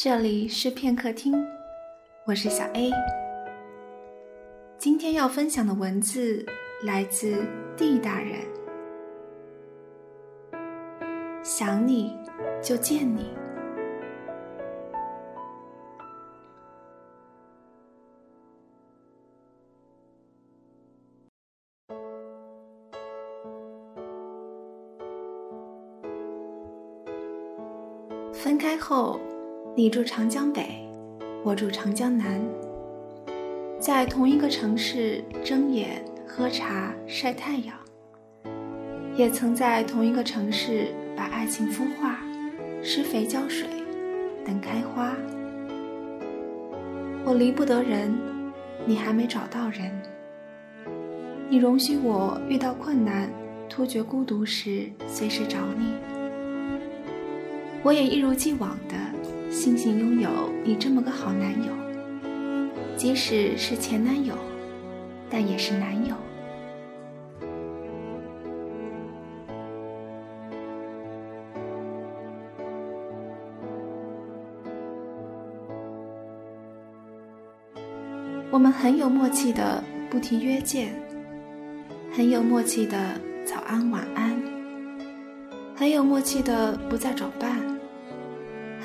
这里是片刻听，我是小 A。今天要分享的文字来自 D 大人。想你就见你。分开后。你住长江北，我住长江南，在同一个城市睁眼喝茶晒太阳，也曾在同一个城市把爱情孵化，施肥浇水，等开花。我离不得人，你还没找到人。你容许我遇到困难、突觉孤独时随时找你，我也一如既往的。庆幸拥有你这么个好男友，即使是前男友，但也是男友。我们很有默契的不提约见，很有默契的早安晚安，很有默契的不再找伴。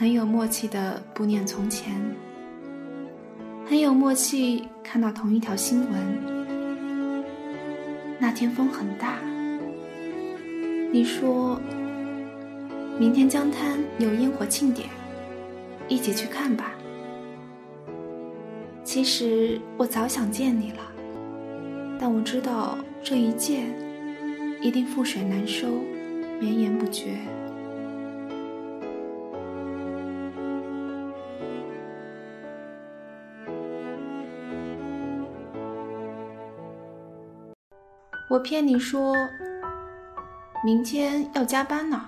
很有默契的不念从前，很有默契看到同一条新闻。那天风很大，你说明天江滩有烟火庆典，一起去看吧。其实我早想见你了，但我知道这一见一定覆水难收，绵延不绝。我骗你说，明天要加班呢。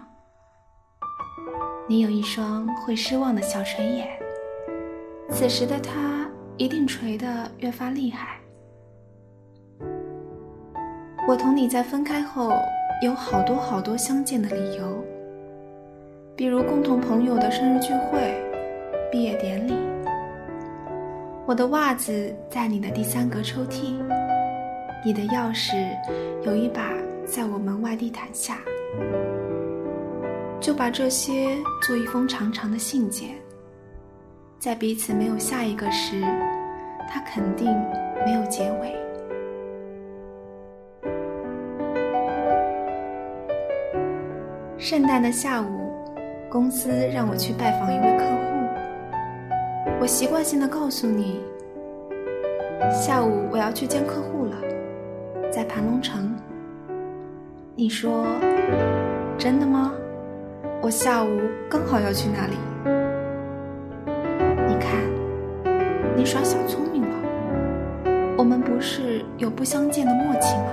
你有一双会失望的小垂眼，此时的他一定垂得越发厉害。我同你在分开后有好多好多相见的理由，比如共同朋友的生日聚会、毕业典礼。我的袜子在你的第三格抽屉。你的钥匙有一把在我门外地毯下，就把这些做一封长长的信件。在彼此没有下一个时，它肯定没有结尾。圣诞的下午，公司让我去拜访一位客户，我习惯性的告诉你，下午我要去见客户了。在盘龙城，你说真的吗？我下午刚好要去那里。你看，你耍小聪明了。我们不是有不相见的默契吗？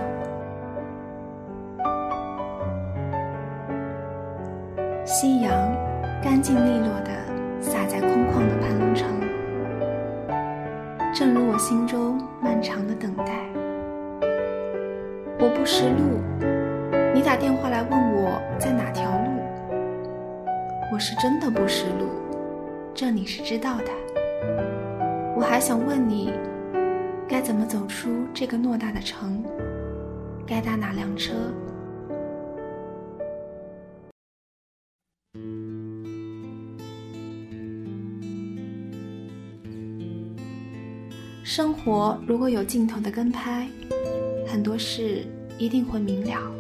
夕阳干净利落地洒在空旷的盘龙城，正如我心中漫长的等待。不识路，你打电话来问我在哪条路。我是真的不识路，这你是知道的。我还想问你，该怎么走出这个偌大的城？该搭哪辆车？生活如果有镜头的跟拍。很多事一定会明了，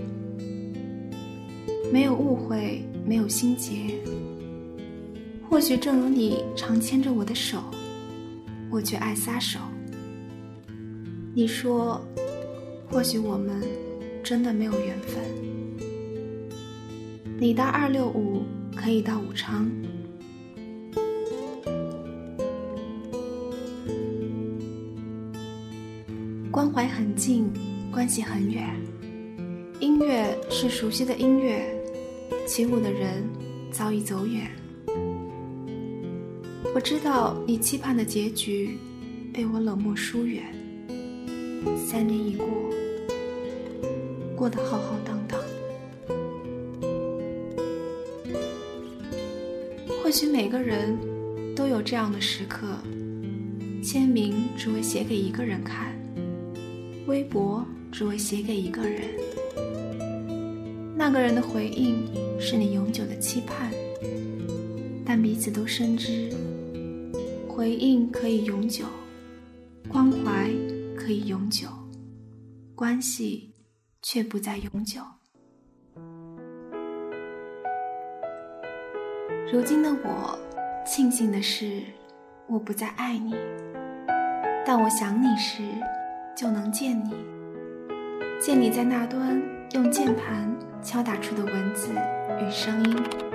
没有误会，没有心结。或许正如你常牵着我的手，我却爱撒手。你说，或许我们真的没有缘分。你搭二六五可以到武昌，关怀很近。关系很远，音乐是熟悉的音乐，起舞的人早已走远。我知道你期盼的结局，被我冷漠疏远。三年已过，过得浩浩荡荡。或许每个人都有这样的时刻，签名只为写给一个人看，微博只为写给一个人。那个人的回应是你永久的期盼，但彼此都深知，回应可以永久，关怀可以永久，关系却不再永久。如今的我，庆幸的是，我不再爱你。但我想你时，就能见你，见你在那端用键盘敲打出的文字与声音。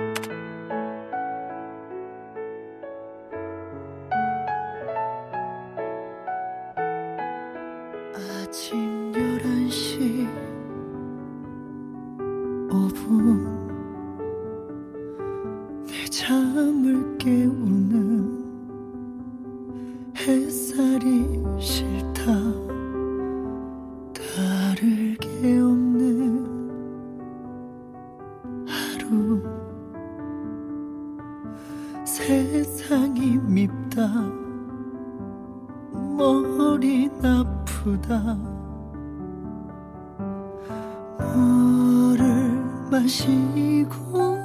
마시고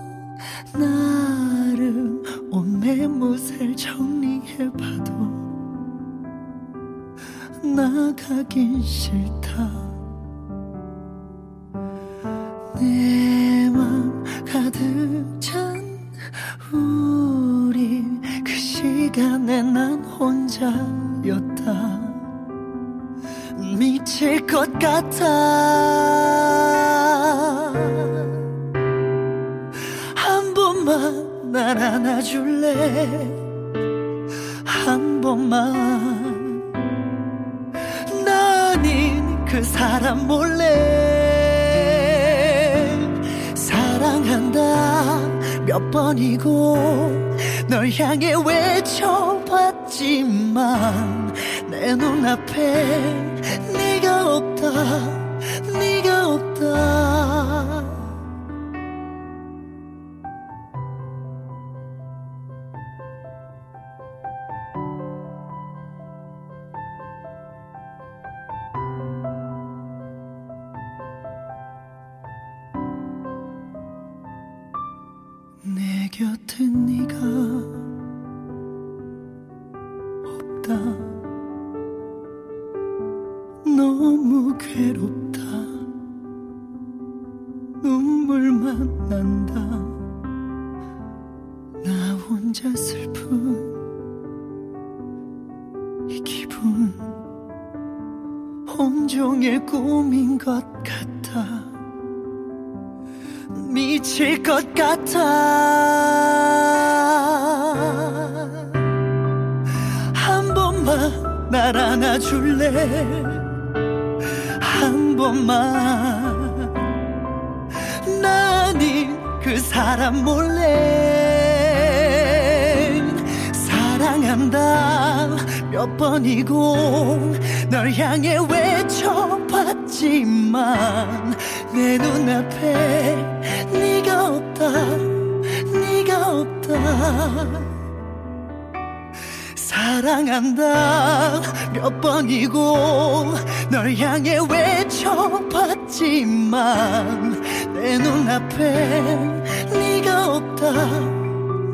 나름 옷매무새 정리해봐도 나가긴 싫다. 내 맘 가득 찬 우리 그 시간에 난 혼자였다. 미칠 것 같아 번만 날 안아줄래? 한 번만. 나는 그 사람 몰래 사랑한다. 몇 번이고 널 향해 외쳐봤지만 내 눈앞에 네가 없다. 네가 없다 곁에 네가 없다. 너무 괴롭다. 눈물만 난다. 나 혼자 슬픈 이 기분. 온종일 꿈인 것 같아. 미칠 것 같아 안아줄래? 한 번만. 나는 그 사람 몰래 사랑한다. 몇 번이고 널 향해 외쳐봤지만 내 눈앞에 네가 없다 네가 없다 사랑한다. 몇 번이고 널 향해 외쳐봤지만 내 눈앞에 네가 없다.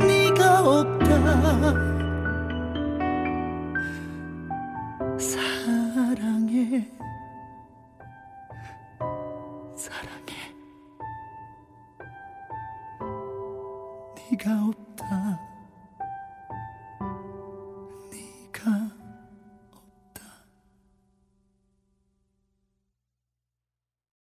네가 없다. 사랑해. 사랑해. 네가 없다